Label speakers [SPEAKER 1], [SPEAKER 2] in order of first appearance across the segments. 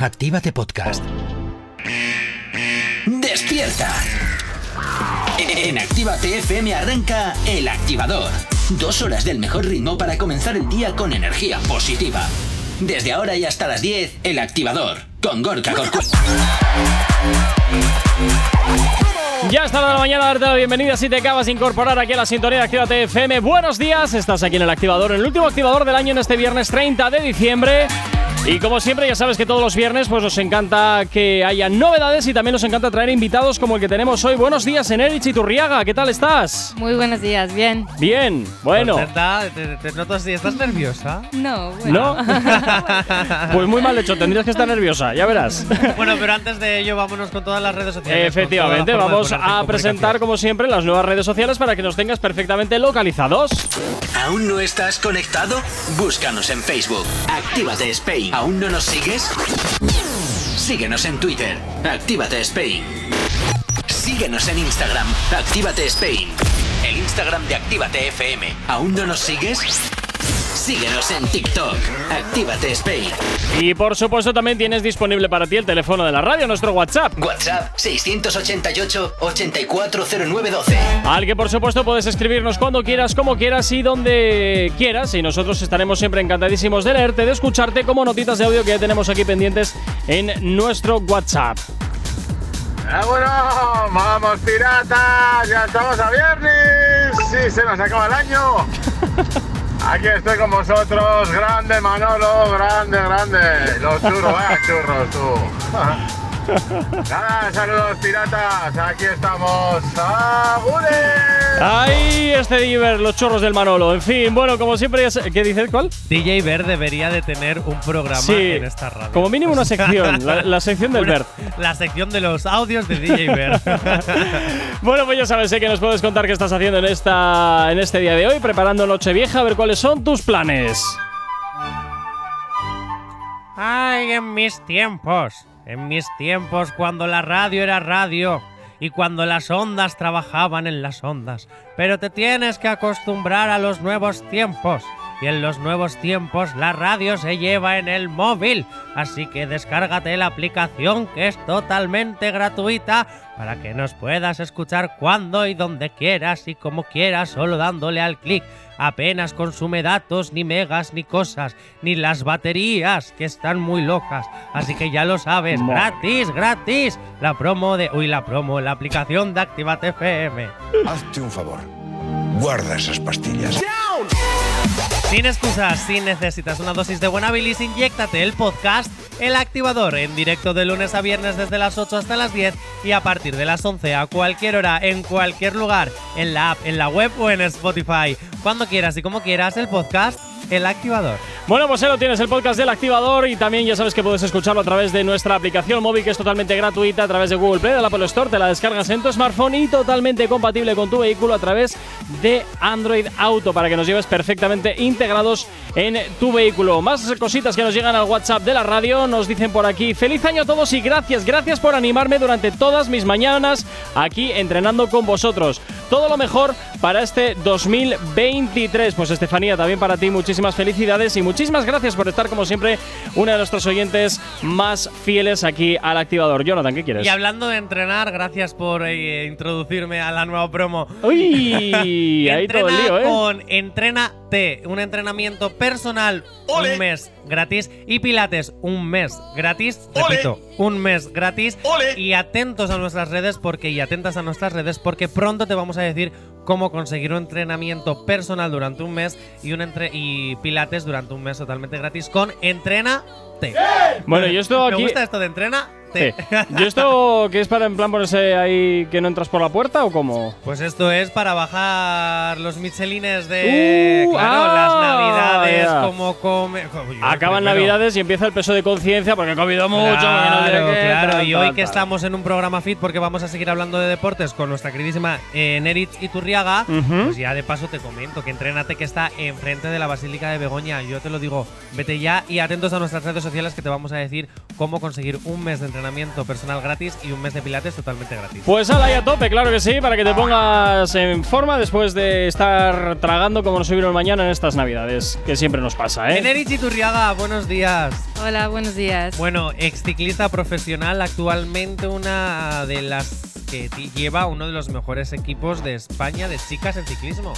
[SPEAKER 1] Actívate Podcast. ¡Despierta! En Actívate FM arranca El Activador. Dos horas del mejor ritmo para comenzar el día con energía positiva. Desde ahora y hasta las 10, El Activador, con Gorka Corcuera.
[SPEAKER 2] Ya está la mañana, darte la bienvenida si te acabas de incorporar aquí a la sintonía de Actívate FM. Buenos días, estás aquí en el activador, el último activador del año en este viernes 30 de diciembre. Y como siempre, ya sabes que todos los viernes pues nos encanta que haya novedades y también nos encanta traer invitados como el que tenemos hoy. Buenos días, Enerich y Turriaga, ¿qué tal estás?
[SPEAKER 3] Muy buenos días, bien.
[SPEAKER 2] Bien, bueno.
[SPEAKER 4] Contenta, te, te noto así, ¿estás nerviosa?
[SPEAKER 3] No, bueno.
[SPEAKER 2] ¿No? pues muy mal hecho, tendrías que estar nerviosa, ya verás.
[SPEAKER 4] Bueno, pero antes de ello, vámonos con todas las redes sociales.
[SPEAKER 2] Efectivamente, vamos a
[SPEAKER 4] en
[SPEAKER 2] presentar como siempre las nuevas redes sociales para que nos tengas perfectamente localizados.
[SPEAKER 1] ¿Aún no estás conectado? Búscanos en Facebook. Actívate Spain. ¿Aún no nos sigues? Síguenos en Twitter. Actívate Spain. Síguenos en Instagram. Actívate Spain. El Instagram de Actívate FM. ¿Aún no nos sigues? Síguenos en TikTok. Actívate Spain.
[SPEAKER 2] Y por supuesto también tienes disponible para ti el teléfono de la radio, nuestro WhatsApp.
[SPEAKER 1] WhatsApp 688-840912.
[SPEAKER 2] Al que por supuesto puedes escribirnos cuando quieras, como quieras y donde quieras. Y nosotros estaremos siempre encantadísimos de leerte, de escucharte como notitas de audio que ya tenemos aquí pendientes en nuestro WhatsApp.
[SPEAKER 5] Ah, bueno, vamos piratas, ya estamos a viernes, sí, se nos acaba el año. Aquí estoy con vosotros, grande Manolo, grande, grande. Los churros, vaya churros tú. Nada, saludos piratas, aquí estamos. ¡Agures!
[SPEAKER 2] ¡Ay, este Diver, los chorros del Manolo! En fin, bueno, como siempre, ¿qué dices cuál?
[SPEAKER 4] DJ Ver debería de tener un programa
[SPEAKER 2] Sí,
[SPEAKER 4] en esta radio.
[SPEAKER 2] como mínimo una sección, la, la sección del Bert.
[SPEAKER 4] La sección de los audios de DJ Ver.
[SPEAKER 2] Bueno, pues ya sabes sé que nos puedes contar qué estás haciendo en, esta, en este día de hoy, preparando Nochevieja, a ver cuáles son tus planes.
[SPEAKER 4] Ay, en mis tiempos. En mis tiempos cuando la radio era radio y cuando las ondas trabajaban en las ondas. Pero te tienes que acostumbrar a los nuevos tiempos. Y en los nuevos tiempos la radio se lleva en el móvil. Así que descárgate la aplicación que es totalmente gratuita para que nos puedas escuchar cuando y donde quieras y como quieras solo dándole al clic. Apenas consume datos, ni megas, ni cosas, ni las baterías, que están muy locas. Así que ya lo sabes,
[SPEAKER 2] Madre.
[SPEAKER 4] gratis, gratis. La promo de. Uy, la promo, la aplicación de Activate FM.
[SPEAKER 6] Hazte un favor. Guarda esas pastillas.
[SPEAKER 4] Sin excusas, si necesitas una dosis de buena bilis, inyéctate el podcast El Activador en directo de lunes a viernes desde las 8 hasta las 10 y a partir de las 11 a cualquier hora, en cualquier lugar, en la app, en la web o en Spotify. Cuando quieras y como quieras, el podcast El Activador.
[SPEAKER 2] Bueno, pues ahí lo tienes, el podcast del activador y también ya sabes que puedes escucharlo a través de nuestra aplicación móvil que es totalmente gratuita a través de Google Play, de la Apple Store, te la descargas en tu smartphone y totalmente compatible con tu vehículo a través de Android Auto para que nos lleves perfectamente integrados en tu vehículo. Más cositas que nos llegan al WhatsApp de la radio, nos dicen por aquí, feliz año a todos y gracias, gracias por animarme durante todas mis mañanas aquí entrenando con vosotros. Todo lo mejor para este 2023. Pues Estefanía, también para ti muchísimas felicidades y muchísimas gracias por estar como siempre una de nuestros oyentes más fieles aquí al activador. Jonathan, ¿qué quieres?
[SPEAKER 4] Y hablando de entrenar, gracias por eh, introducirme a la nueva promo.
[SPEAKER 2] Uy, ahí todo el
[SPEAKER 4] Entrena
[SPEAKER 2] lío, ¿eh?
[SPEAKER 4] con Entrénate, un entrenamiento personal un mes gratis y Pilates un mes gratis, repito, un mes gratis y atentos a nuestras redes porque y atentas a nuestras redes porque pronto te vamos a decir cómo conseguir un entrenamiento personal durante un mes y un entre y Pilates durante un mes totalmente gratis con Entrénate.
[SPEAKER 2] Bueno, yo esto
[SPEAKER 4] Me
[SPEAKER 2] aquí.
[SPEAKER 4] gusta esto de Entrénate.
[SPEAKER 2] ¿Yo esto qué es para en plan ponerse ahí que no entras por la puerta o cómo?
[SPEAKER 4] Pues esto es para bajar los michelines de
[SPEAKER 2] Uh,
[SPEAKER 4] claro,
[SPEAKER 2] ah,
[SPEAKER 4] las navidades, como come.
[SPEAKER 2] Acaban navidades y empieza el peso de conciencia porque he comido mucho. no
[SPEAKER 4] Claro,
[SPEAKER 2] tal,
[SPEAKER 4] Y hoy
[SPEAKER 2] tal,
[SPEAKER 4] que
[SPEAKER 2] tal.
[SPEAKER 4] estamos en un programa fit, porque vamos a seguir hablando de deportes con nuestra queridísima eh, Neritz Iturriaga,
[SPEAKER 2] Ujú.
[SPEAKER 4] pues ya de paso te comento que entrénate que está enfrente de la Basílica de Begoña. Yo te lo digo, vete ya y atentos a nuestras redes sociales que te vamos a decir cómo conseguir un mes de entrenamiento personal gratis y un mes de pilates totalmente gratis.
[SPEAKER 2] Pues ala, ahí a tope, claro que sí, para que te pongas en forma después de estar tragando como nos subieron mañana en estas navidades, que siempre nos pasa, ¿eh?
[SPEAKER 4] Neritz Iturriaga, buenos días.
[SPEAKER 3] Hola, buenos días.
[SPEAKER 4] Bueno, ex ciclista profesional, actualmente una de las que lleva uno de los mejores equipos de España de chicas en ciclismo.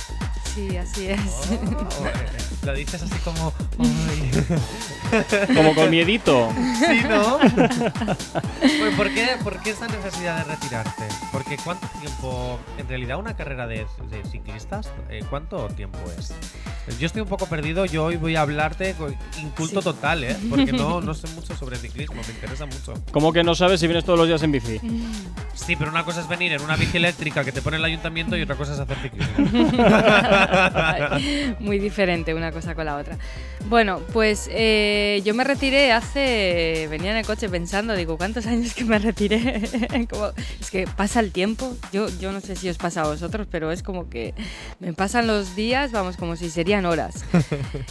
[SPEAKER 3] Sí, así es.
[SPEAKER 4] Oh, lo dices así como. "Ay".
[SPEAKER 2] Como con miedito.
[SPEAKER 4] Sí, ¿no? Bueno, ¿por, qué, ¿Por qué esta necesidad de retirarte? Porque ¿cuánto tiempo, en realidad una carrera de, de ciclistas, eh, cuánto tiempo es? Yo estoy un poco perdido, yo hoy voy a hablarte con inculto
[SPEAKER 3] Sí.
[SPEAKER 4] total, ¿eh? Porque no, no sé mucho sobre ciclismo, me interesa mucho.
[SPEAKER 2] Como que no sabes si vienes todos los días en bici.
[SPEAKER 4] Sí, pero una cosa es venir en una bici eléctrica que te pone el ayuntamiento y otra cosa es hacer ciclismo.
[SPEAKER 3] Muy diferente una cosa con la otra. Bueno, pues eh, yo me retiré hace. Venía en el coche pensando, digo, ¿cuántos años que me retiré? Como- es que pasa el tiempo. Yo, yo no sé si os pasa a vosotros, pero es como que me pasan los días, vamos, como si serían horas.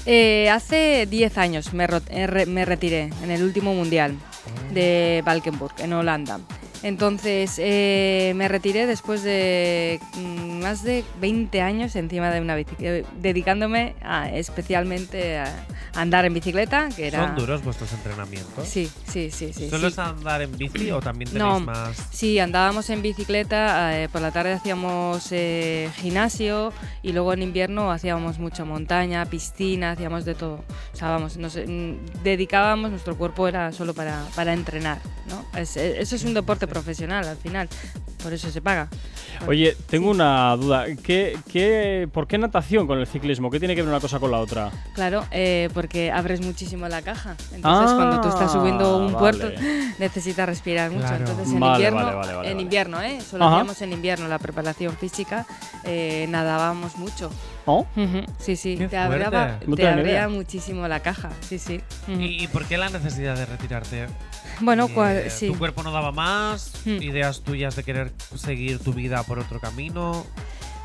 [SPEAKER 3] Eh, hace 10 años me, eh, me retiré en el último mundial de Valkenburg, en Holanda. Entonces eh, me retiré después de mm, más de 20 años encima de una bici, eh, dedicándome a- especialmente a andar en bicicleta, que era...
[SPEAKER 4] ¿Son duros vuestros entrenamientos?
[SPEAKER 3] Sí, sí, sí, sí.
[SPEAKER 4] ¿Solo
[SPEAKER 3] sí.
[SPEAKER 4] es andar en bici o también tenéis
[SPEAKER 3] No,
[SPEAKER 4] más?
[SPEAKER 3] Sí, andábamos en bicicleta, eh, por la tarde hacíamos eh, gimnasio y luego en invierno hacíamos mucha montaña, piscina, hacíamos de todo. O sea, vamos, nos mm, dedicábamos, nuestro cuerpo era solo para, para entrenar, ¿no? Es- eh, eso es un deporte profesional al final, por eso se paga.
[SPEAKER 2] Oye, tengo una duda. ¿Qué, qué, ¿Por qué natación con el ciclismo? ¿Qué tiene que ver una cosa con la otra?
[SPEAKER 3] Claro, eh, porque abres muchísimo la caja. Entonces, cuando tú estás subiendo un
[SPEAKER 2] Ah,
[SPEAKER 3] puerto,
[SPEAKER 2] vale.
[SPEAKER 3] necesitas respirar mucho.
[SPEAKER 4] Claro.
[SPEAKER 3] Entonces, en
[SPEAKER 2] Vale,
[SPEAKER 3] invierno,
[SPEAKER 2] vale, vale, vale,
[SPEAKER 3] en invierno, ¿eh? Solo
[SPEAKER 2] Ajá.
[SPEAKER 3] hacíamos en invierno la preparación física, eh, nadábamos mucho.
[SPEAKER 2] ¿Oh?
[SPEAKER 3] Sí, sí,
[SPEAKER 4] Qué
[SPEAKER 3] te, abría.
[SPEAKER 2] No
[SPEAKER 3] te muchísimo la caja, sí, sí. Ujú.
[SPEAKER 4] ¿Y, y por qué la necesidad de retirarte?
[SPEAKER 3] Bueno,
[SPEAKER 4] Eh,
[SPEAKER 3] cual- sí.
[SPEAKER 4] ¿Tu cuerpo no daba más?
[SPEAKER 3] Hmm.
[SPEAKER 4] ¿Ideas tuyas de querer seguir tu vida por otro camino?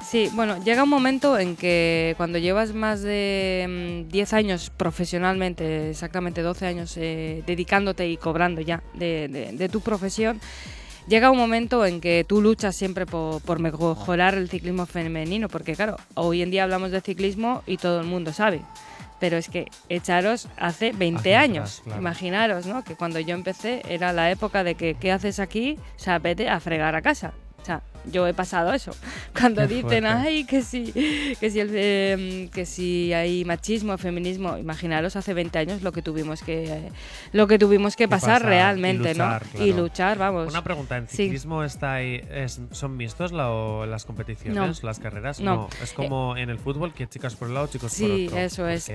[SPEAKER 3] Sí, bueno, llega un momento en que cuando llevas más de mm, 10 años profesionalmente, exactamente 12 años eh, dedicándote y cobrando ya de, de- de tu profesión, llega un momento en que tú luchas siempre por, por mejorar el ciclismo femenino, porque claro, hoy en día hablamos de ciclismo y todo el mundo sabe. Pero es que echaros hace 20
[SPEAKER 4] Hacia
[SPEAKER 3] años.
[SPEAKER 4] atrás, claro.
[SPEAKER 3] Imaginaros, ¿no? Que cuando yo empecé era la época de que ¿qué haces aquí? O sea, vete a fregar a casa. O sea, yo he pasado eso. Cuando
[SPEAKER 4] Qué
[SPEAKER 3] dicen,
[SPEAKER 4] fuerte.
[SPEAKER 3] ay, que si, que si, el, eh, que si hay machismo, feminismo, imaginaros hace 20 años lo que tuvimos que, eh, lo que tuvimos que pasar,
[SPEAKER 4] pasar y
[SPEAKER 3] realmente,
[SPEAKER 4] luchar,
[SPEAKER 3] ¿no? Y luchar, vamos.
[SPEAKER 4] Una pregunta, ¿en
[SPEAKER 3] sí.
[SPEAKER 4] ciclismo está ahí, es- son mixtos la- las competiciones,
[SPEAKER 3] No.
[SPEAKER 4] las carreras?
[SPEAKER 3] No.
[SPEAKER 4] Es como en el fútbol, que chicas por un lado, chicos por
[SPEAKER 3] Sí,
[SPEAKER 4] otro.
[SPEAKER 3] eso
[SPEAKER 4] ¿Por
[SPEAKER 3] es.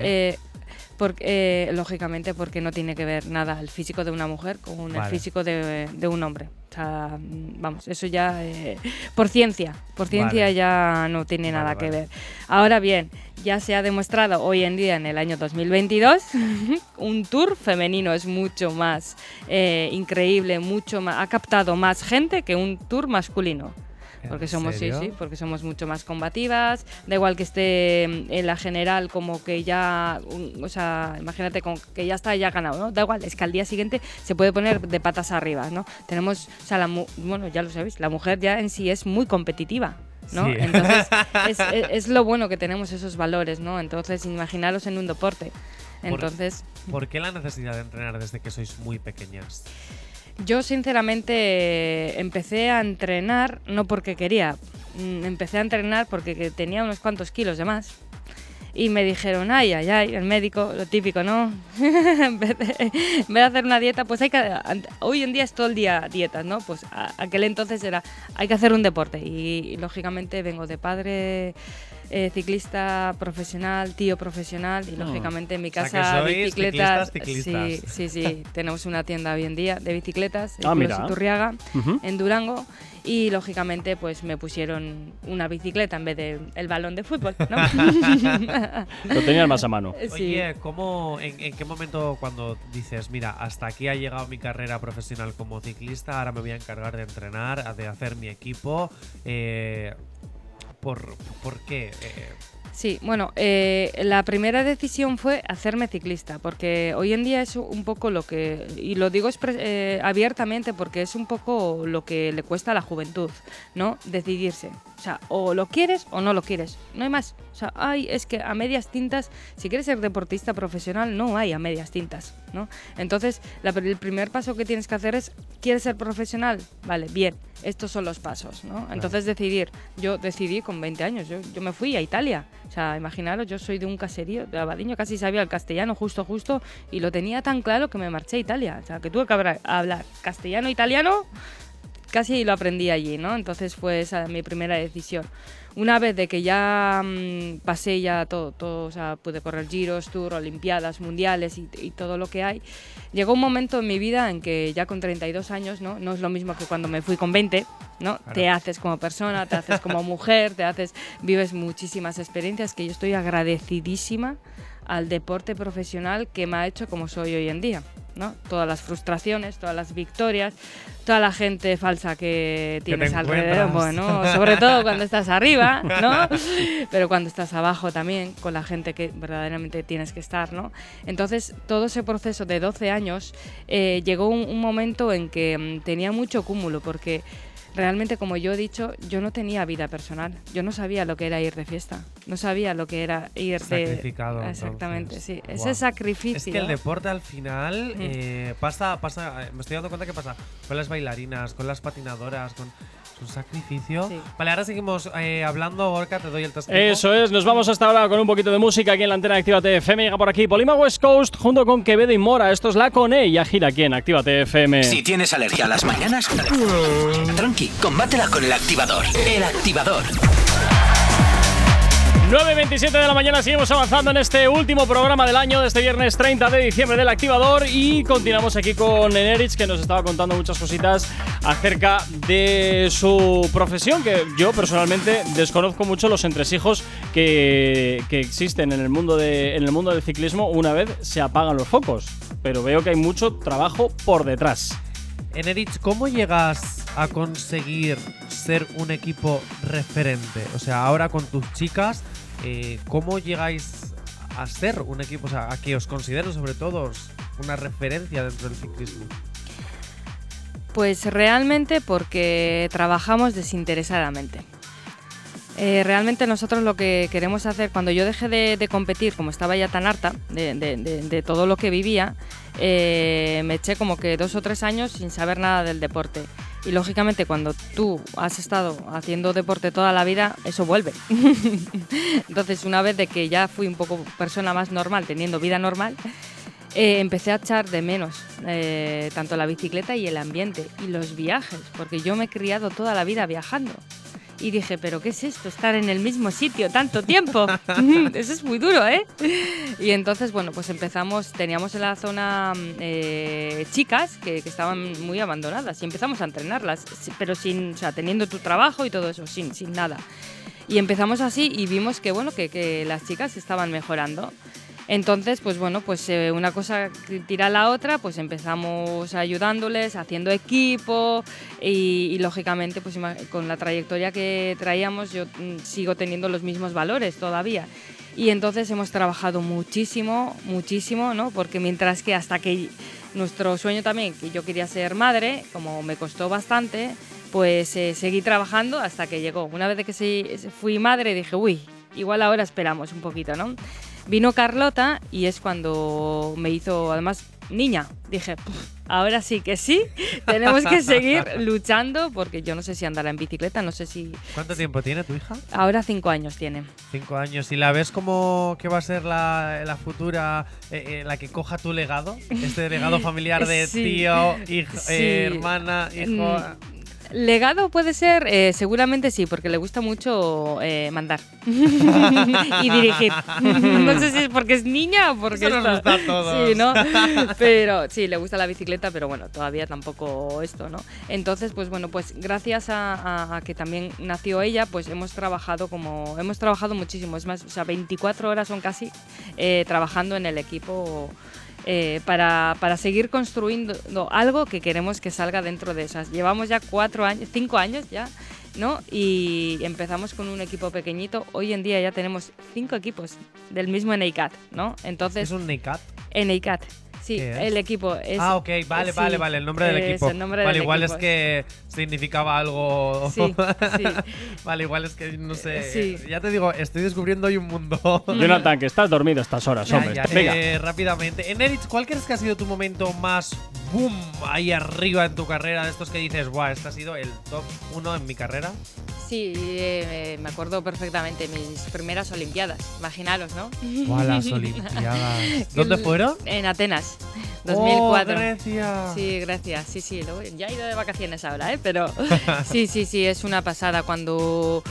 [SPEAKER 3] Porque, eh, lógicamente porque no tiene que ver nada el físico de una mujer con el físico de, de un hombre. O sea, mm, vamos, eso ya eh, por ciencia, por ciencia
[SPEAKER 4] Vale.
[SPEAKER 3] ya no tiene
[SPEAKER 4] Vale,
[SPEAKER 3] nada que ver. Ahora bien, ya se ha demostrado hoy en día en el año 2022 un tour femenino es mucho más eh, increíble, mucho más, ha captado más gente que un tour masculino. Porque
[SPEAKER 4] ¿En
[SPEAKER 3] somos, sí, sí, porque somos mucho más combativas. Da igual que esté en la general como que ya, o sea, imagínate que ya está ya ganado, ¿no? Da igual, es que al día siguiente se puede poner de patas arriba, ¿no? Tenemos, o sea, la bueno, ya lo sabéis, la mujer ya en sí es muy competitiva. ¿no?
[SPEAKER 4] Sí.
[SPEAKER 3] Entonces, es, es- es lo bueno que tenemos esos valores, ¿no? Entonces, imaginaros en un deporte.
[SPEAKER 4] Por-
[SPEAKER 3] Entonces,
[SPEAKER 4] ¿Por qué la necesidad de entrenar desde que sois muy pequeñas?
[SPEAKER 3] Yo sinceramente empecé a entrenar no porque quería, mm, empecé a entrenar porque que tenía unos cuantos kilos de más. Y me dijeron, ay, ay, ay, el médico, lo típico, ¿no? en, vez de, en vez de hacer una dieta, pues hay que... Hoy en día es todo el día dietas, ¿no? Pues a- aquel entonces era, hay que hacer un deporte. Y, y, lógicamente vengo de padre eh, ciclista profesional, tío profesional, y lógicamente en mi
[SPEAKER 4] O sea,
[SPEAKER 3] casa bicicletas...
[SPEAKER 4] ciclistas, ciclistas.
[SPEAKER 3] Sí, sí, sí. Tenemos una tienda hoy en día de bicicletas,
[SPEAKER 2] Ah,
[SPEAKER 3] en
[SPEAKER 2] mira.
[SPEAKER 3] Turriaga, en Durango. Y lógicamente, pues me pusieron una bicicleta en vez de el balón de fútbol, ¿no?
[SPEAKER 2] Lo tenías más a mano.
[SPEAKER 3] Sí.
[SPEAKER 4] Oye, ¿cómo, en, en qué momento cuando dices, mira, hasta aquí ha llegado mi carrera profesional como ciclista, ahora me voy a encargar de entrenar, de hacer mi equipo? Eh, ¿por, ¿Por qué? Eh,
[SPEAKER 3] Sí, bueno, eh, la primera decisión fue hacerme ciclista, porque hoy en día es un poco lo que, y lo digo eh, abiertamente porque es un poco lo que le cuesta a la juventud, ¿no? Decidirse. O sea, o lo quieres o no lo quieres. No hay más. O sea, hay, es que a medias tintas, si quieres ser deportista profesional, no hay a medias tintas, ¿no? Entonces, la- el primer paso que tienes que hacer es, ¿quieres ser profesional? Vale, bien, estos son los pasos, ¿no? Entonces decidir, yo decidí con 20 años, yo, yo me fui a Italia. O sea, imaginaros, yo soy de un caserío, de Abadiño, casi sabía el castellano justo, justo, y lo tenía tan claro que me marché a Italia. O sea, que tuve que hablar, hablar castellano-italiano casi lo aprendí allí, ¿no? Entonces fue esa mi primera decisión. Una vez de que ya mm, pasé ya todo, todo, o sea, pude correr giros, tour, olimpiadas, mundiales y, y todo lo que hay, llegó un momento en mi vida en que ya con 32 años, ¿no? No es lo mismo que cuando me fui con 20, ¿no? Te haces como persona, te haces como mujer, te haces, vives muchísimas experiencias que yo estoy agradecidísima al deporte profesional que me ha hecho como soy hoy en día. ¿no? Todas las frustraciones, todas las victorias, toda la gente falsa que tienes alrededor, bueno, sobre todo cuando estás arriba, ¿no? Pero cuando estás abajo también, con la gente que verdaderamente tienes que estar, ¿no? Entonces, todo ese proceso de 12 años, eh, llegó un, un momento en que mm, tenía mucho cúmulo, porque realmente, como yo he dicho, yo no tenía vida personal. Yo no sabía lo que era ir de fiesta. No sabía lo que era ir de...
[SPEAKER 4] Sacrificado,
[SPEAKER 3] Exactamente,
[SPEAKER 4] entonces.
[SPEAKER 3] sí. Ese sacrificio.
[SPEAKER 4] Es que el deporte al final
[SPEAKER 3] Mm.
[SPEAKER 4] eh, pasa, pasa, eh, me estoy dando cuenta que pasa con las bailarinas, con las patinadoras, con un sacrificio.
[SPEAKER 3] Sí.
[SPEAKER 4] Vale, ahora seguimos eh, hablando, Gorka, te doy el testigo.
[SPEAKER 2] Eso es, nos vamos hasta ahora con un poquito de música aquí en la antena de Actívate FM. Llega por aquí Polima West Coast junto con Quevedo y Mora. Esto es la Cone y ya gira aquí en Actívate FM.
[SPEAKER 1] Si tienes alergia a las mañanas, tranqui, combátela con el activador. El activador.
[SPEAKER 2] 9.27 de la mañana seguimos avanzando en este último programa del año de este viernes 30 de diciembre del Activador y continuamos aquí con Enerich que nos estaba contando muchas cositas acerca de su profesión que yo personalmente desconozco mucho los entresijos que, que existen en el, mundo de, en el mundo del ciclismo una vez se apagan los focos pero veo que hay mucho trabajo por detrás.
[SPEAKER 4] Enerich, ¿cómo llegas a conseguir ser un equipo referente? O sea, ahora con tus chicas, eh, ¿cómo llegáis a ser un equipo? O sea, a que os considero sobre todo una referencia dentro del ciclismo.
[SPEAKER 3] Pues realmente porque trabajamos desinteresadamente. Eh, realmente nosotros lo que queremos hacer, cuando yo dejé de, competir, como estaba ya tan harta de todo lo que vivía, eh, me eché como que dos o tres años sin saber nada del deporte. Y lógicamente cuando tú has estado haciendo deporte toda la vida, eso vuelve. Entonces una vez de que ya fui un poco persona más normal, teniendo vida normal, eh, empecé a echar de menos eh, tanto la bicicleta y el ambiente y los viajes, porque yo me he criado toda la vida viajando. Y dije, ¿pero qué es esto? Estar en el mismo sitio tanto tiempo. Eso es muy duro, ¿eh? Y entonces, bueno, pues empezamos, teníamos en la zona eh, chicas que, que estaban muy abandonadas y empezamos a entrenarlas, pero sin, o sea, teniendo tu trabajo y todo eso, sin, sin nada. Y empezamos así y vimos que, bueno, que, que las chicas estaban mejorando. Entonces, pues bueno, pues eh, una cosa tira a la otra, pues empezamos ayudándoles, haciendo equipo y, lógicamente, pues con la trayectoria que traíamos, yo mm, sigo teniendo los mismos valores todavía. Y entonces hemos trabajado muchísimo, muchísimo, ¿no? Porque mientras que hasta que nuestro sueño también, que yo quería ser madre, como me costó bastante, pues eh, seguí trabajando hasta que llegó. Una vez que fui madre, dije, uy, igual ahora esperamos un poquito, ¿no? Vino Carlota y es cuando me hizo, además, niña. Dije, "Puf, ahora sí que sí, tenemos que seguir luchando porque yo no sé si andará en bicicleta, no sé si...
[SPEAKER 4] ¿Cuánto tiempo tiene tu hija?
[SPEAKER 3] Ahora cinco años tiene.
[SPEAKER 4] Cinco años. ¿Y la ves como que va a ser la, la futura, eh, eh, la que coja tu legado? Este legado familiar de
[SPEAKER 3] Sí.
[SPEAKER 4] tío, hijo,
[SPEAKER 3] Sí.
[SPEAKER 4] eh, hermana, hijo.
[SPEAKER 3] Mm, Legado puede ser, eh, seguramente sí, porque le gusta mucho eh, mandar y dirigir. no sé si es porque es niña o porque
[SPEAKER 4] Eso nos
[SPEAKER 3] está-
[SPEAKER 4] gusta a todos.
[SPEAKER 3] Sí, ¿no? Pero sí, le gusta la bicicleta, pero bueno, todavía tampoco esto, ¿no? Entonces, pues bueno, pues gracias a, a- a que también nació ella, pues hemos trabajado como hemos trabajado muchísimo, es más, o sea, 24 horas son casi eh, trabajando en el equipo eh, para, para seguir construyendo algo que queremos que salga dentro de esas. Llevamos ya cuatro años, cinco años ya, ¿no? Y empezamos con un equipo pequeñito. Hoy en día ya tenemos cinco equipos del mismo NEICAT, ¿no? Entonces,
[SPEAKER 4] ¿Es un NICAT?
[SPEAKER 3] NEICAT, Sí, el equipo. Es,
[SPEAKER 4] ah, ok, vale,
[SPEAKER 3] sí,
[SPEAKER 4] vale, vale, el nombre del
[SPEAKER 3] es
[SPEAKER 4] equipo.
[SPEAKER 3] el nombre
[SPEAKER 4] vale,
[SPEAKER 3] del
[SPEAKER 4] igual
[SPEAKER 3] equipo.
[SPEAKER 4] es que significaba algo.
[SPEAKER 3] Sí, sí.
[SPEAKER 4] vale, igual es que no sé.
[SPEAKER 3] Sí.
[SPEAKER 4] Ya te digo, estoy descubriendo hoy un mundo.
[SPEAKER 2] Jonathan, que estás dormido a estas horas,
[SPEAKER 4] Ya,
[SPEAKER 2] hombre.
[SPEAKER 4] ya.
[SPEAKER 2] Venga.
[SPEAKER 4] Eh, rápidamente. En Erich, ¿cuál crees que ha sido tu momento más boom ahí arriba en tu carrera? De estos que dices, guau, este ha sido el top uno en mi carrera.
[SPEAKER 3] Sí, eh, me acuerdo perfectamente mis primeras Olimpiadas. Imaginaros, ¿no?
[SPEAKER 4] Guau, las Olimpiadas. ¿Dónde fueron?
[SPEAKER 3] En Atenas,
[SPEAKER 4] Oh,
[SPEAKER 3] 2004.
[SPEAKER 4] Grecia.
[SPEAKER 3] Sí, gracias. Sí, sí, ya he ido de vacaciones ahora, ¿eh? Pero sí, sí, sí, es una pasada cuando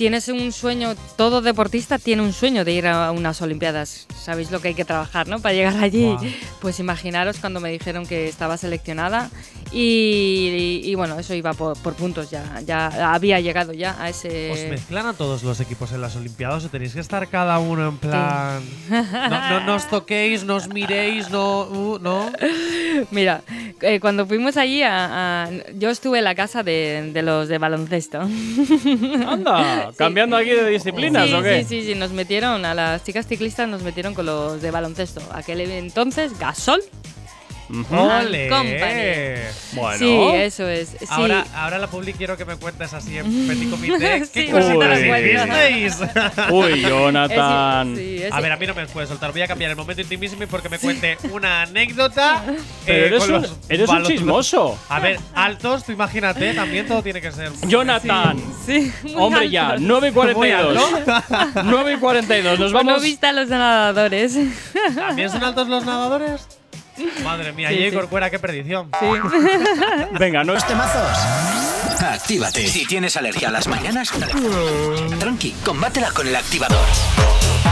[SPEAKER 3] tienes un sueño, todo deportista tiene un sueño de ir a unas Olimpiadas. Sabéis lo que hay que trabajar, ¿no? Para llegar allí. Pues imaginaros cuando me dijeron que estaba seleccionada y, y- y bueno, eso iba por, por puntos ya, ya había llegado ya a ese...
[SPEAKER 4] ¿Os mezclan a todos los equipos en las Olimpiadas o tenéis que estar cada uno en plan. No, no, no os toquéis, no os miréis, no. uh, no.
[SPEAKER 3] Mira, eh, cuando fuimos allí, a, a- yo estuve en la casa de, de los de baloncesto.
[SPEAKER 2] Anda, cambiando aquí de disciplinas
[SPEAKER 3] sí,
[SPEAKER 2] o qué?
[SPEAKER 3] Sí, sí, sí, nos metieron, a las chicas ciclistas nos metieron con los de baloncesto. Aquel entonces, Gasol.
[SPEAKER 2] Ujú.
[SPEAKER 4] ¡Ole!
[SPEAKER 3] Company.
[SPEAKER 2] Bueno.
[SPEAKER 3] Sí, eso es. Sí.
[SPEAKER 4] Ahora, ahora la public quiero que me cuentes así en petit comité.
[SPEAKER 3] Sí,
[SPEAKER 4] ¿Qué cositas
[SPEAKER 2] Uy. Uy,
[SPEAKER 3] Es-
[SPEAKER 2] Jonathan.
[SPEAKER 3] sí, es-
[SPEAKER 4] A ver, a mí no me puede soltar. Voy a cambiar el momento intimísimo porque me cuente una anécdota.
[SPEAKER 2] Pero
[SPEAKER 4] eh,
[SPEAKER 2] eres un, eres un chismoso.
[SPEAKER 4] A ver, altos, tú imagínate, también todo tiene que ser.
[SPEAKER 2] Jonathan.
[SPEAKER 3] sí, muy
[SPEAKER 2] Hombre, ya,
[SPEAKER 3] altos.
[SPEAKER 2] 9 y 42. 9 y 42. Nos vamos.
[SPEAKER 3] viste a los nadadores.
[SPEAKER 4] ¿También son altos los nadadores? Madre mía,
[SPEAKER 3] Sí,
[SPEAKER 4] Jay
[SPEAKER 3] sí.
[SPEAKER 4] Corcuera, qué perdición.
[SPEAKER 2] Venga, no
[SPEAKER 1] temazos. Actívate. Si tienes alergia a las mañanas, tranqui, combátela con el activador.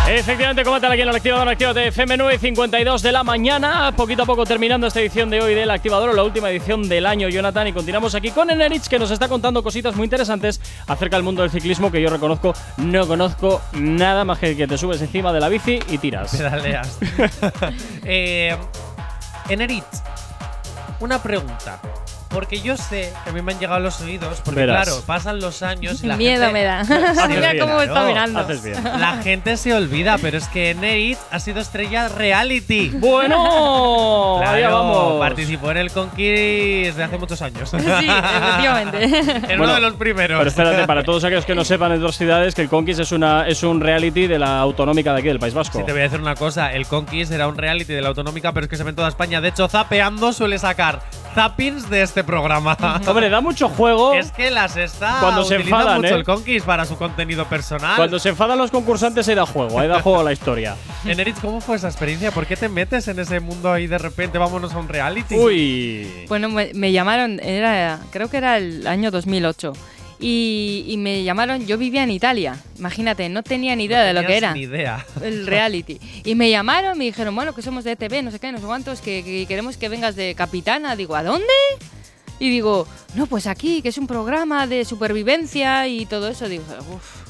[SPEAKER 2] Efectivamente, combátela aquí en el activador. Actívate FM 9.52 de la mañana. Poquito a poco terminando esta edición de hoy del activador, la última edición del año, Jonathan. Y continuamos aquí con Enerich, que nos está contando cositas muy interesantes acerca del mundo del ciclismo que yo reconozco, no conozco nada más que que te subes encima de la bici y tiras.
[SPEAKER 4] Pedaleas. eh, Enerit, una pregunta. Porque yo sé que a mí me han llegado los oídos, porque
[SPEAKER 2] Verás.
[SPEAKER 4] claro, pasan los años y la
[SPEAKER 3] Miedo
[SPEAKER 4] gente,
[SPEAKER 3] me da.
[SPEAKER 2] Haces
[SPEAKER 3] Mira
[SPEAKER 2] bien,
[SPEAKER 3] cómo me está
[SPEAKER 4] claro.
[SPEAKER 3] mirando.
[SPEAKER 2] Haces bien.
[SPEAKER 4] La gente se olvida, pero es que Enerit ha sido estrella reality.
[SPEAKER 2] Bueno, allá
[SPEAKER 4] Claro,
[SPEAKER 2] vamos.
[SPEAKER 4] Participó en el Conquist de hace muchos años.
[SPEAKER 3] Sí, efectivamente.
[SPEAKER 4] Era
[SPEAKER 2] Bueno,
[SPEAKER 4] uno de los primeros.
[SPEAKER 2] Pero espérate, para todos aquellos que no sepan en otras ciudades, que el Conquist es, una, es un reality de la autonómica de aquí, del País Vasco.
[SPEAKER 4] Sí, te voy a decir una cosa, el Conquist era un reality de la autonómica, pero es que se ve en toda España. De hecho, Zapeando suele sacar zappings de este programa.
[SPEAKER 2] Hombre, da mucho juego.
[SPEAKER 4] es que las está
[SPEAKER 2] Cuando se enfadan,
[SPEAKER 4] mucho
[SPEAKER 2] ¿eh?
[SPEAKER 4] el Conquist para su contenido personal.
[SPEAKER 2] Cuando se enfadan los concursantes, ahí da juego, ahí da juego a la historia.
[SPEAKER 4] Eneritz, ¿cómo fue esa experiencia? ¿Por qué te metes en ese mundo ahí de repente? Vámonos a un reality.
[SPEAKER 2] Uy.
[SPEAKER 3] Bueno, me, me llamaron, era, creo que era el año 2008. Y, y me llamaron, yo vivía en Italia, imagínate, no tenía ni idea
[SPEAKER 4] No
[SPEAKER 3] de lo que era.
[SPEAKER 4] Ni idea.
[SPEAKER 3] El reality. Y me llamaron, me dijeron, bueno, que somos de ETV, no sé qué, no sé cuántos, que, que queremos que vengas de capitana. Digo, ¿a dónde? Y digo, no, pues aquí, que es un programa de supervivencia y todo eso. Digo, uff,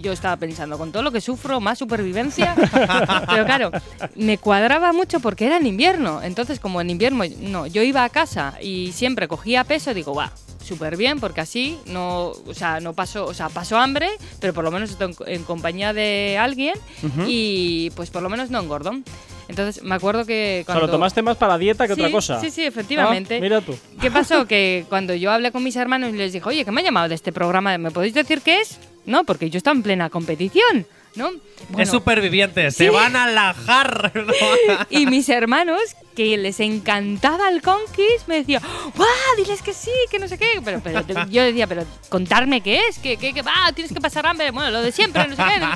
[SPEAKER 3] yo estaba pensando, con todo lo que sufro, más supervivencia. Pero claro, me cuadraba mucho porque era en invierno. Entonces, como en invierno, no, yo iba a casa y siempre cogía peso, digo, va. Súper bien, porque así no, o sea, no paso, o sea, paso hambre, pero por lo menos estoy en, en compañía de alguien y pues por lo menos no engordo. Entonces me acuerdo que
[SPEAKER 2] O sea,
[SPEAKER 3] cuando
[SPEAKER 2] lo tomaste más para dieta que
[SPEAKER 3] Sí,
[SPEAKER 2] otra cosa.
[SPEAKER 3] Sí, sí, efectivamente.
[SPEAKER 2] Ah, mira tú.
[SPEAKER 3] ¿Qué pasó? Que cuando yo hablé con mis hermanos y les dije, oye, ¿qué me ha llamado de este programa? ¿Me podéis decir qué es? No, porque yo estaba en plena competición, ¿no?
[SPEAKER 4] es superviviente, se van a lajar. ¿no?
[SPEAKER 3] y mis hermanos, que les encantaba el Conquist, me decían, ¡guau! Diles que sí, que no sé qué. Pero, pero yo decía, pero contarme qué es, que, que, que va, tienes que pasar hambre, bueno, lo de siempre, no sé qué, no.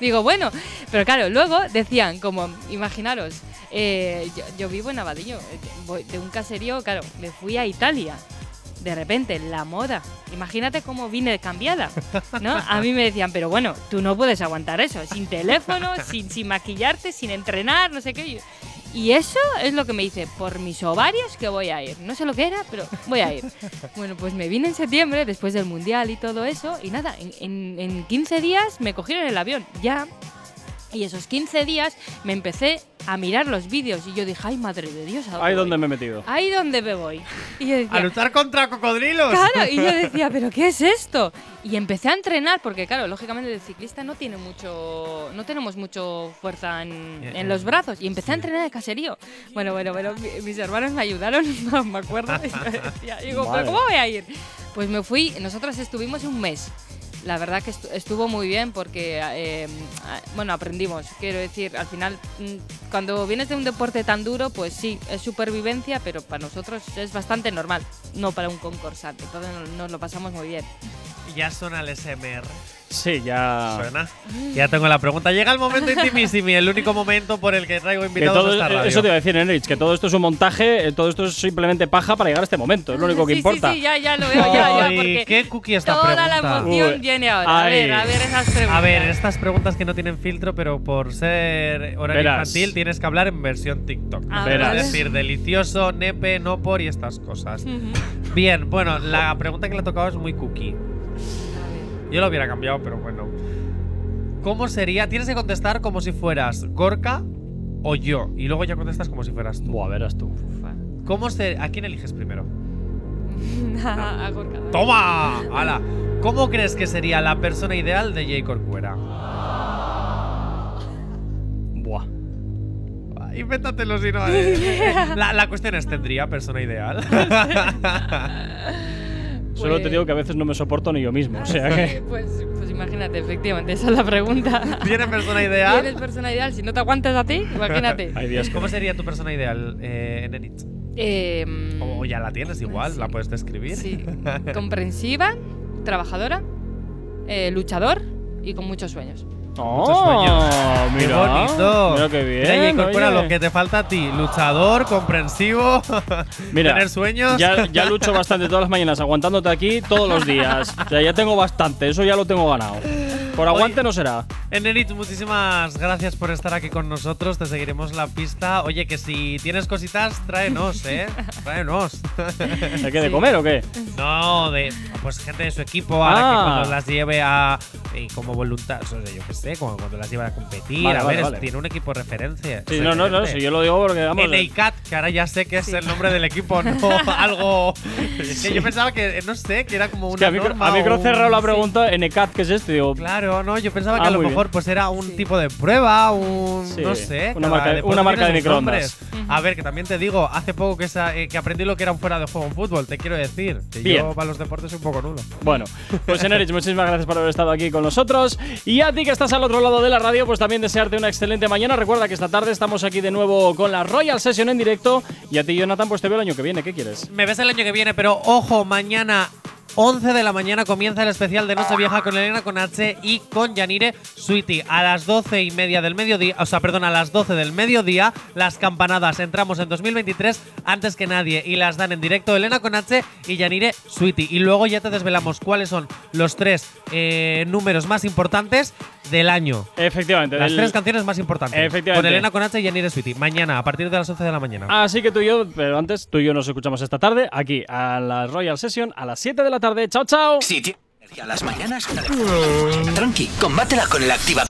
[SPEAKER 3] Digo, bueno, pero claro, luego decían, como, imaginaros, eh, yo, yo vivo en Abadillo, eh, voy de un caserío, claro, me fui a Italia. De repente, la moda. Imagínate cómo vine cambiada, ¿no? A mí me decían, pero bueno, tú no puedes aguantar eso, sin teléfono, sin, sin maquillarte, sin entrenar, no sé qué. Y- eso es lo que me dice, por mis ovarios que voy a ir. No sé lo que era, pero voy a ir. Bueno, pues me vine en septiembre, después del Mundial y todo eso, y nada, en, en, en 15 días me cogieron el avión, ya. Y esos 15 días me empecé a mirar los vídeos. Y yo dije, ay, madre de Dios. ¿a dónde
[SPEAKER 2] Ahí
[SPEAKER 3] voy?
[SPEAKER 2] donde me he metido.
[SPEAKER 3] Ahí donde me voy. Y yo decía,
[SPEAKER 4] A luchar contra cocodrilos.
[SPEAKER 3] Claro, y yo decía, ¿pero qué es esto? Y empecé a entrenar, porque claro, lógicamente el ciclista no tiene mucho, no tenemos mucho fuerza en, en los brazos. Y empecé a entrenar de caserío. Bueno, bueno, bueno, mi- mis hermanos me ayudaron, me acuerdo. Y yo decía, digo,
[SPEAKER 2] Vale.
[SPEAKER 3] ¿pero cómo voy a ir? Pues me fui, nosotros estuvimos un mes. La verdad que estu- estuvo muy bien porque, eh, bueno, aprendimos. Quiero decir, al final, mm, cuando vienes de un deporte tan duro, pues sí, es supervivencia, pero para nosotros es bastante normal, no para un concursante. Entonces nos, lo pasamos muy bien.
[SPEAKER 4] Ya suena el SMR.
[SPEAKER 2] Sí, ya.
[SPEAKER 4] Suena. Ya tengo la pregunta. Llega el momento intimísimo, el único momento por el que traigo
[SPEAKER 2] Que
[SPEAKER 4] invitados
[SPEAKER 2] todo,
[SPEAKER 4] a esta radio.
[SPEAKER 2] eso te iba a decir, Enrich, que todo esto es un montaje, eh, todo esto es simplemente paja para llegar a este momento, es lo único que
[SPEAKER 3] sí,
[SPEAKER 2] importa.
[SPEAKER 3] Sí, sí, ya, ya lo veo, ya, ya, porque
[SPEAKER 4] qué cookie esta
[SPEAKER 3] toda
[SPEAKER 4] pregunta.
[SPEAKER 3] la emoción
[SPEAKER 2] Uy,
[SPEAKER 3] viene ahora. A
[SPEAKER 2] ay.
[SPEAKER 3] ver, a ver esas preguntas.
[SPEAKER 4] A ver, estas preguntas que no tienen filtro, pero por ser horario
[SPEAKER 2] Verás.
[SPEAKER 4] infantil tienes que hablar en versión TikTok.
[SPEAKER 3] Ah,
[SPEAKER 2] Verás.
[SPEAKER 4] Es decir, delicioso, nepe, no por y estas cosas. Bien, bueno, la pregunta que le ha tocado es muy cookie. Yo lo hubiera cambiado, pero bueno. ¿Cómo sería? Tienes que contestar como si fueras Gorka o yo. Y luego ya contestas como si fueras tú.
[SPEAKER 2] Buah, verás tú.
[SPEAKER 4] ¿Cómo se, ¿A quién eliges primero?
[SPEAKER 3] A Gorka.
[SPEAKER 4] ¡Toma! ¡Hala! ¿Cómo crees que sería la persona ideal de Jay Corcuera?
[SPEAKER 2] Buah.
[SPEAKER 4] Invéntatelo si no. eh. La, la cuestión es, ¿tendría persona ideal?
[SPEAKER 2] Solo te
[SPEAKER 3] Pues-
[SPEAKER 2] digo que a veces no me soporto ni yo mismo, o sea que.
[SPEAKER 3] Pues, pues imagínate, efectivamente, esa es la pregunta.
[SPEAKER 4] ¿Tiene persona ideal?
[SPEAKER 3] ¿Tienes persona ideal? Si no te aguantas a ti, imagínate.
[SPEAKER 2] Hay días que.
[SPEAKER 4] ¿Cómo sería tu persona ideal, eh, Nenit?
[SPEAKER 3] Eh,
[SPEAKER 4] O ya la tienes igual,
[SPEAKER 3] sí.
[SPEAKER 4] la puedes describir.
[SPEAKER 3] Sí. Comprensiva, trabajadora, eh, luchador y con muchos sueños.
[SPEAKER 2] ¡Oh! Mira,
[SPEAKER 4] ¡Qué bonito!
[SPEAKER 2] Mira qué bien.
[SPEAKER 4] Mira, Corcuera,
[SPEAKER 2] oye.
[SPEAKER 4] lo que te falta a ti. Luchador, comprensivo,
[SPEAKER 2] Mira,
[SPEAKER 4] tener sueños.
[SPEAKER 2] Ya, ya lucho bastante todas las mañanas aguantándote aquí todos los días. O sea, ya tengo bastante, eso ya lo tengo ganado. Por aguante
[SPEAKER 4] Oye.
[SPEAKER 2] no será.
[SPEAKER 4] Enerit, muchísimas gracias por estar aquí con nosotros. Te seguiremos la pista. Oye, que si tienes cositas, tráenos, ¿eh? Tráenos.
[SPEAKER 2] ¿Hay que de comer o qué?
[SPEAKER 4] No, de pues gente de su equipo ahora
[SPEAKER 2] Ah.
[SPEAKER 4] que cuando las lleve a y como voluntad, o sea, yo qué sé, como cuando las lleve a competir,
[SPEAKER 2] Vale,
[SPEAKER 4] a
[SPEAKER 2] vale,
[SPEAKER 4] ver, es-
[SPEAKER 2] vale.
[SPEAKER 4] tiene un equipo de referencia.
[SPEAKER 2] Sí, no, no, no, si yo lo digo porque vamos.
[SPEAKER 4] NICAT, que ahora ya sé que es el nombre del equipo, no algo. Es que yo pensaba que, no sé, que era como
[SPEAKER 2] Es
[SPEAKER 4] una
[SPEAKER 2] que a micro,
[SPEAKER 4] norma
[SPEAKER 2] a micro
[SPEAKER 4] o un-
[SPEAKER 2] cerrado la pregunta, NCAT, ¿qué es esto? Digo,
[SPEAKER 4] Claro, no, yo pensaba que
[SPEAKER 2] Ah,
[SPEAKER 4] a lo mejor
[SPEAKER 2] bien.
[SPEAKER 4] pues era un
[SPEAKER 3] Sí.
[SPEAKER 4] tipo de prueba, un
[SPEAKER 2] Sí,
[SPEAKER 4] no sé,
[SPEAKER 2] una marca- una marca de microondas.
[SPEAKER 4] nombres. A ver, que también te digo, hace poco que, esa- eh, que aprendí lo que era un fuera de juego en fútbol, te quiero decir, que
[SPEAKER 2] Bien.
[SPEAKER 4] yo para los deportes soy un poco nulo.
[SPEAKER 2] Bueno, pues Enerich, muchísimas gracias por haber estado aquí con nosotros. Y a ti que estás al otro lado de la radio, pues también desearte una excelente mañana. Recuerda que esta tarde estamos aquí de nuevo con la Royal Session en directo. Y a ti, Jonathan, pues te veo el año que viene. ¿Qué quieres?
[SPEAKER 4] Me ves el año que viene, pero ojo, mañana 11 de la mañana comienza el especial de Nochevieja con Elena con y con Yanire Sweetie. A las 12 y media del mediodía, o sea, perdón, a las 12 del mediodía, las campanadas. Entramos en 2023 antes que nadie y las dan en directo Elena con y Yanire Sweetie. Y luego ya te desvelamos cuáles son los tres eh, números más importantes del año.
[SPEAKER 2] Efectivamente.
[SPEAKER 4] Las
[SPEAKER 2] del-
[SPEAKER 4] tres canciones más importantes.
[SPEAKER 2] Efectivamente.
[SPEAKER 4] Con Elena con H y Yanire Sweetie. Mañana, a partir de las 11 de la mañana.
[SPEAKER 2] Así que tú y yo, pero antes, tú y yo nos escuchamos esta tarde aquí a la Royal Session a las 7 de la tarde. ¡Chao, chao!
[SPEAKER 1] Si tienes energía a las mañanas, tranqui, combátela con el activador.